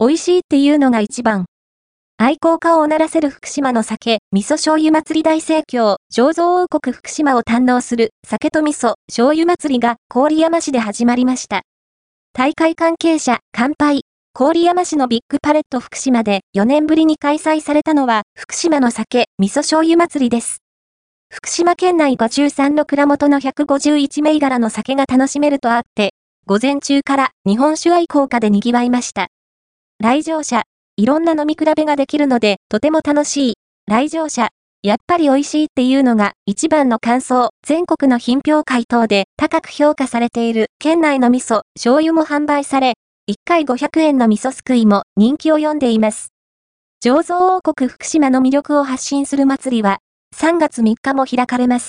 美味しいっていうのが一番。愛好家をうならせる福島の酒、味噌醤油祭り大盛況、醸造王国福島を堪能する酒と味噌、醤油祭りが郡山市で始まりました。大会関係者、乾杯。郡山市のビッグパレット福島で4年ぶりに開催されたのは、福島の酒、味噌醤油祭りです。福島県内53の蔵元の151銘柄の酒が楽しめるとあって、午前中から日本酒愛好家で賑わいました。来場者、いろんな飲み比べができるので、とても楽しい。来場者、やっぱり美味しいっていうのが一番の感想。全国の品評会等で高く評価されている県内の味噌、醤油も販売され、1回500円の味噌すくいも人気を読んでいます。醸造王国福島の魅力を発信する祭りは3月3日も開かれます。